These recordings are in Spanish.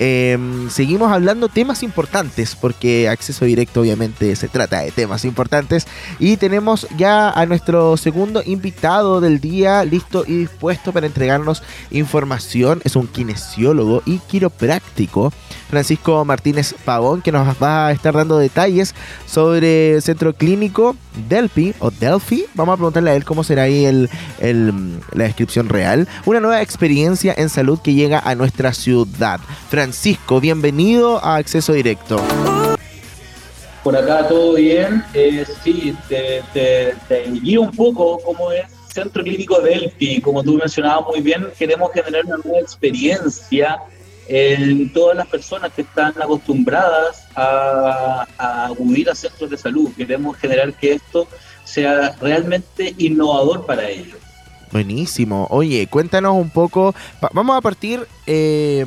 em, seguimos hablando temas importantes, porque acceso directo obviamente se trata de temas importantes. Y tenemos ya a nuestro segundo invitado del día listo y dispuesto para entregarnos información. Es un kinesiólogo y quiropráctico, Francisco Martínez Pavón, que nos va a estar dando detalles sobre el centro clínico Delphi o Delphi. Vamos a preguntarle a él cómo será ahí el, la descripción real. Una nueva experiencia en salud que llega a nuestra ciudad. Francisco, bienvenido a Acceso Directo. Por acá todo bien. Eh, sí, te, te, guío un poco cómo es Centro Clínico Delphi. Como tú mencionabas muy bien, queremos generar una nueva experiencia en todas las personas que están acostumbradas a, a acudir a centros de salud. Queremos generar que esto sea realmente innovador para ellos. Buenísimo. Oye, cuéntanos un poco. vamos a partir eh,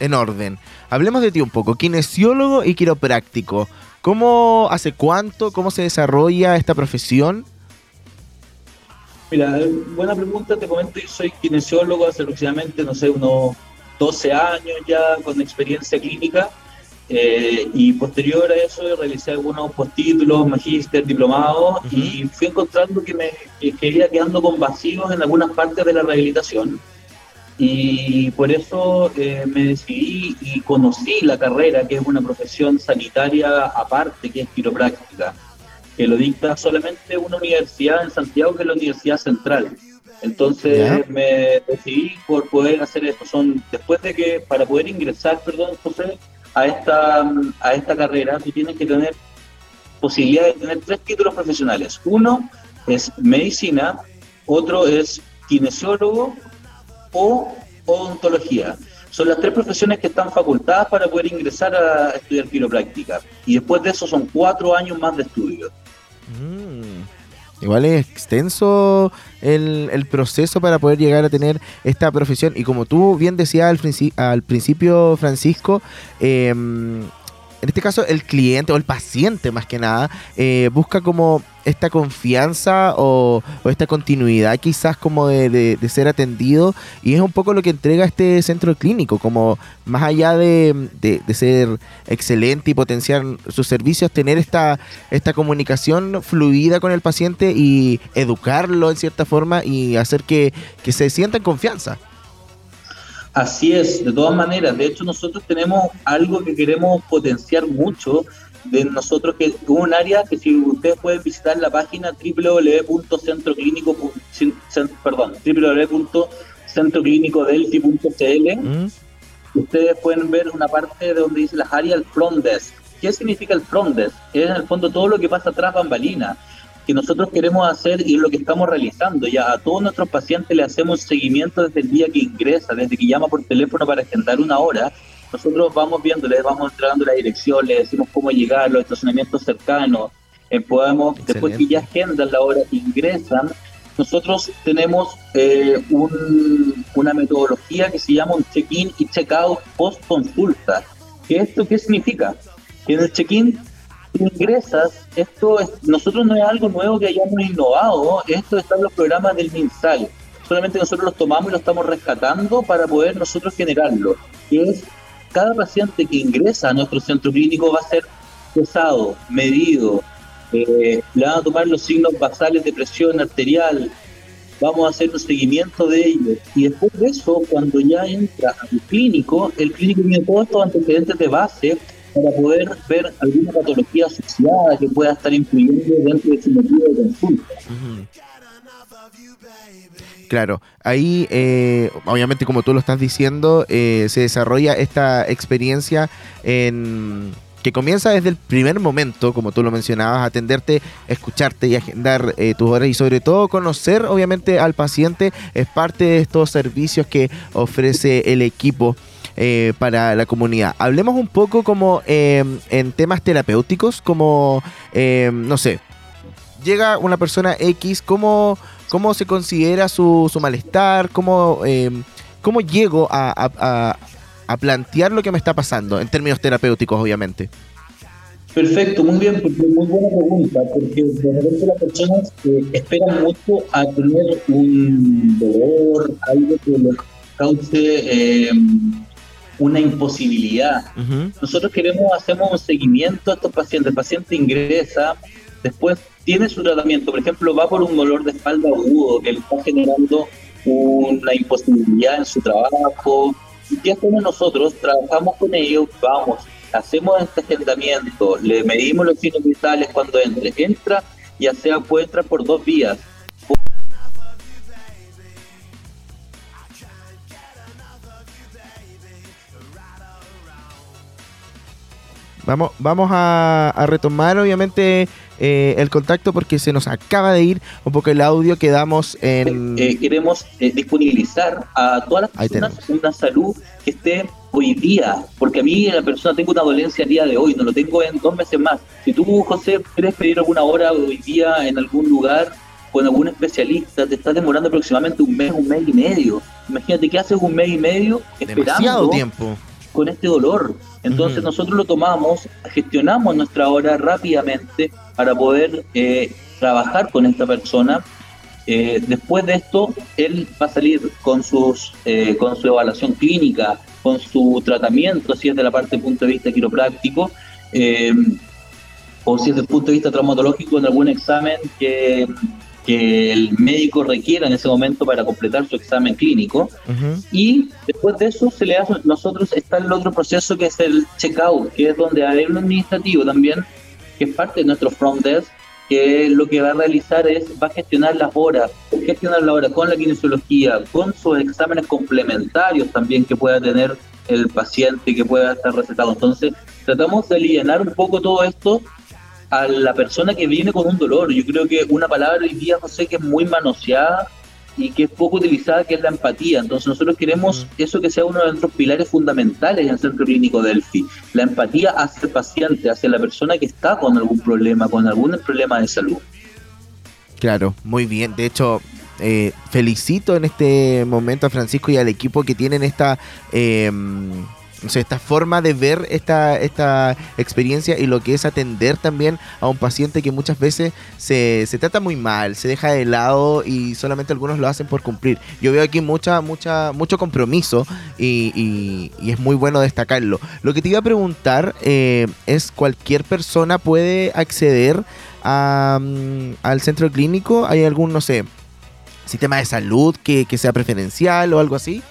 en orden. Hablemos de ti un poco. Kinesiólogo y quiropráctico. ¿Cómo, hace cuánto, cómo se desarrolla esta profesión? Mira, buena pregunta. Te comento, yo soy kinesiólogo hace aproximadamente, no sé, unos 12 años ya con experiencia clínica. Eh, y posterior a eso realicé algunos postítulos, magíster, diplomados y fui encontrando que me quería quedando con vacíos en algunas partes de la rehabilitación y por eso eh, me decidí y conocí la carrera, que es una profesión sanitaria aparte, que es quiropráctica, que lo dicta solamente una universidad en Santiago, que es la Universidad Central. Entonces me decidí por poder hacer esto. Son después de que, para poder ingresar, perdón, José, a esta, a esta carrera, tú tienes que tener posibilidad de tener tres títulos profesionales. Uno es medicina, otro es kinesiólogo o odontología. Son las tres profesiones que están facultadas para poder ingresar a estudiar quiropráctica. Y después de eso son cuatro años más de estudio. Mm. Igual es extenso el, proceso para poder llegar a tener esta profesión. Y como tú bien decías al, al principio, Francisco, eh, en este caso el cliente o el paciente más que nada eh, busca como esta confianza o, esta continuidad quizás como de, ser atendido y es un poco lo que entrega este centro clínico, como más allá de, ser excelente y potenciar sus servicios, tener esta, esta comunicación fluida con el paciente y educarlo en cierta forma y hacer que, que se sienta en confianza. Así es, de todas maneras. De hecho, nosotros tenemos algo que queremos potenciar mucho de nosotros, que es un área que si ustedes pueden visitar la página www.centroclínico, perdón, www.centroclínicodelphi.cl, mm. ustedes pueden ver una parte de donde dice las áreas front desk. ¿Qué significa el front desk? Es en el fondo todo lo que pasa atrás bambalinas que nosotros queremos hacer y es lo que estamos realizando. Ya a todos nuestros pacientes le hacemos seguimiento desde el día que ingresa, desde que llama por teléfono para agendar una hora. Nosotros vamos viendo, les vamos entregando la dirección, les decimos cómo llegar, los estacionamientos cercanos. Eh, podemos, después que ya agendan la hora, ingresan, nosotros tenemos eh, una metodología que se llama un check-in y check-out post-consulta. ¿Qué esto qué significa? Que en el check-in ingresas, esto es, nosotros no es algo nuevo que hayamos innovado, esto está en los programas del MinSal. Solamente nosotros los tomamos y los estamos rescatando para poder nosotros generarlo. Es, cada paciente que ingresa a nuestro centro clínico va a ser pesado, medido, eh, le van a tomar los signos basales de presión arterial, vamos a hacer un seguimiento de ellos. Y después de eso, cuando ya entra al clínico, el clínico tiene todos estos antecedentes de base para poder ver alguna patología asociada que pueda estar influyendo dentro de su motivo de consulta. Claro, ahí eh, obviamente como tú lo estás diciendo, eh, se desarrolla esta experiencia en que comienza desde el primer momento, como tú lo mencionabas, atenderte, escucharte y agendar eh, tus horas y sobre todo conocer obviamente al paciente es parte de estos servicios que ofrece el equipo eh, para la comunidad. Hablemos un poco como eh, en temas terapéuticos, como, eh, no sé, llega una persona X, ¿cómo, cómo se considera su, su malestar? ¿Cómo, cómo llego a, a, plantear lo que me está pasando en términos terapéuticos, obviamente? Perfecto, muy bien, porque muy buena pregunta, porque de repente las personas esperan mucho a tener un dolor, algo que les cause una imposibilidad. Nosotros queremos, hacemos un seguimiento a estos pacientes. El paciente ingresa, después tiene su tratamiento, por ejemplo, va por un dolor de espalda agudo que le está generando una imposibilidad en su trabajo. ¿Y qué hacemos nosotros? Trabajamos con ellos, vamos, hacemos este agendamiento, le medimos los signos vitales cuando entre. Entra, ya sea puede entrar por dos vías Vamos, vamos a, retomar obviamente eh, el contacto porque se nos acaba de ir un poco el audio que damos en... Eh, queremos eh, disponibilizar a todas las personas una salud que esté hoy día, porque a mí la persona tengo una dolencia el día de hoy, no lo tengo en dos meses más. Si tú, José, quieres pedir alguna hora hoy día en algún lugar con algún especialista, te estás demorando aproximadamente un mes, un mes y medio. Imagínate qué haces un mes y medio esperando. Demasiado tiempo con este dolor. Entonces nosotros lo tomamos, gestionamos nuestra hora rápidamente para poder eh, trabajar con esta persona. Eh, después de esto, él va a salir con, sus, eh, con su evaluación clínica, con su tratamiento, si es de la parte de punto de vista quiropráctico, o si es del punto de vista traumatológico, en algún examen que que el médico requiera en ese momento para completar su examen clínico. Y después de eso se le hace, nosotros está el otro proceso que es el checkout, que es donde hay un administrativo también, que es parte de nuestro front desk, que lo que va a realizar es, va a gestionar las horas, gestionar la hora con la kinesiología, con sus exámenes complementarios también que pueda tener el paciente que pueda estar recetado. Entonces, tratamos de aliviar un poco todo esto a la persona que viene con un dolor. Yo creo que una palabra hoy día, José, que es muy manoseada y que es poco utilizada, que es la empatía. Entonces nosotros queremos eso que sea uno de nuestros pilares fundamentales en el Centro Clínico Delphi. La empatía hacia el paciente, hacia la persona que está con algún problema, con algún problema de salud. Claro, muy bien. De hecho, eh, felicito en este momento a Francisco y al equipo que tienen esta... Eh, esta forma de ver esta, esta experiencia y lo que es atender también a un paciente que muchas veces se, se trata muy mal, se deja de lado y solamente algunos lo hacen por cumplir. Yo veo aquí mucha, mucha, mucho compromiso y, es muy bueno destacarlo. Lo que te iba a preguntar eh, es, ¿cualquier persona puede acceder a, mm, al centro clínico? ¿Hay algún, no sé, sistema de salud que, que sea preferencial o algo así?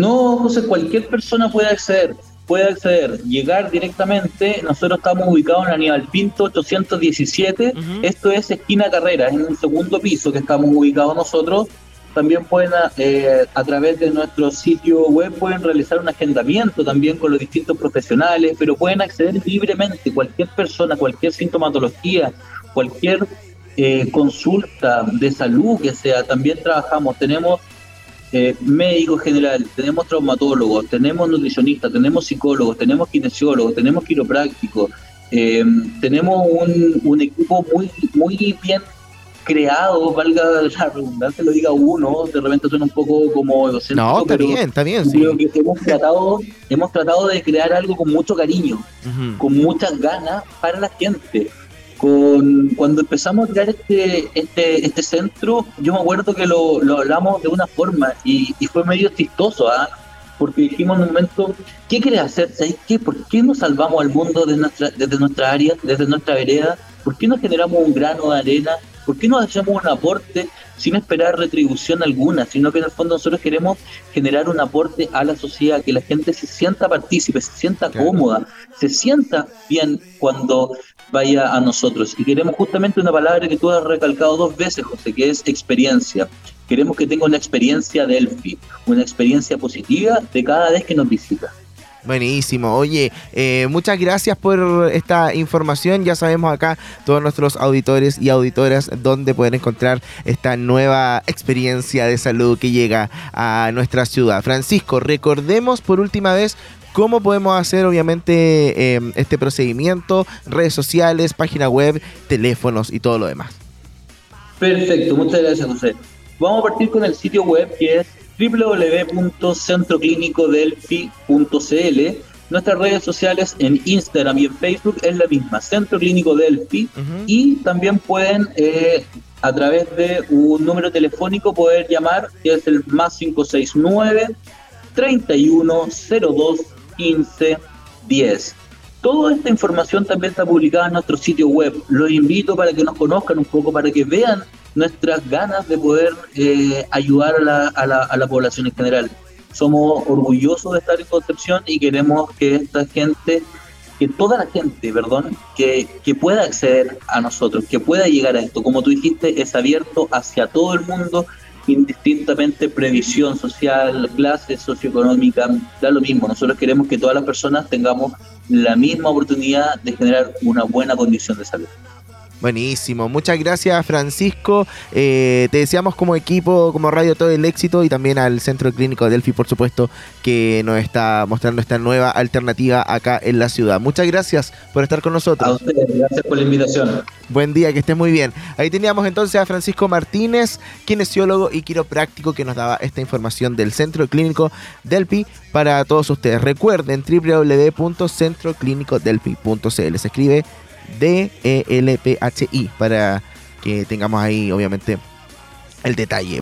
No, José, cualquier persona puede acceder, puede acceder, llegar directamente. Nosotros estamos ubicados en Aníbal Pinto 817. Esto es esquina carrera, en un segundo piso que estamos ubicados nosotros. También pueden, eh, a través de nuestro sitio web, pueden realizar un agendamiento también con los distintos profesionales, pero pueden acceder libremente. Cualquier persona, cualquier sintomatología, cualquier eh, consulta de salud que sea, también trabajamos. Tenemos eh, médico general, tenemos traumatólogos, tenemos nutricionistas, tenemos psicólogos, tenemos kinesiólogos, tenemos quiroprácticos, eh, tenemos un, equipo muy, muy bien creado, valga la redundancia, lo diga uno, de repente suena un poco como egocéntrico. No, está bien, está bien, sí. que hemos tratado, hemos tratado de crear algo con mucho cariño, con muchas ganas para la gente con cuando empezamos a crear este, este, este centro, yo me acuerdo que lo, lo hablamos de una forma y, fue medio chistoso, ¿ah? porque dijimos en un momento, ¿qué querés hacer? ¿Sabes qué? ¿Por qué no salvamos al mundo de nuestra, desde nuestra área, desde nuestra vereda? ¿Por qué no generamos un grano de arena? ¿Por qué no hacemos un aporte sin esperar retribución alguna, sino que en el fondo nosotros queremos generar un aporte a la sociedad, que la gente se sienta partícipe, se sienta cómoda, se sienta bien cuando vaya a nosotros. Y queremos justamente una palabra que tú has recalcado dos veces, José, que es experiencia. Queremos que tenga una experiencia de Elfi, una experiencia positiva de cada vez que nos visita. Buenísimo. Oye, eh, muchas gracias por esta información. Ya sabemos acá todos nuestros auditores y auditoras dónde pueden encontrar esta nueva experiencia de salud que llega a nuestra ciudad. Francisco, recordemos por última vez cómo podemos hacer obviamente em, este procedimiento, redes sociales, página web, teléfonos y todo lo demás. Perfecto, muchas gracias José. Vamos a partir con el sitio web que es www.centroclínicodelfi.cl Nuestras redes sociales en Instagram y en Facebook es la misma, Centro Clínico Delphi. Y también pueden, eh, a través de un número telefónico, poder llamar, que es el más 569 3102 15 10. Toda esta información también está publicada en nuestro sitio web. Los invito para que nos conozcan un poco, para que vean nuestras ganas de poder eh, ayudar a la, a, la, a la población en general. Somos orgullosos de estar en Concepción y queremos que esta gente que toda la gente, perdón, que, que, pueda acceder a nosotros, que pueda llegar a esto. Como tú dijiste, es abierto hacia todo el mundo, indistintamente previsión social, clase socioeconómica, da lo mismo. Nosotros queremos que todas las personas tengamos la misma oportunidad de generar una buena condición de salud. Buenísimo, muchas gracias Francisco. Eh, te deseamos como equipo, como radio, todo el éxito y también al Centro Clínico Delphi, por supuesto, que nos está mostrando esta nueva alternativa acá en la ciudad. Muchas gracias por estar con nosotros. A ustedes, gracias por la invitación. Buen día, que estés muy bien. Ahí teníamos entonces a Francisco Martínez, kinesiólogo y quiropráctico, que nos daba esta información del Centro Clínico Delphi para todos ustedes. Recuerden www.centroclínicodelphi.cl. Se escribe D-E-L-P-H-I para que tengamos ahí obviamente el detalle.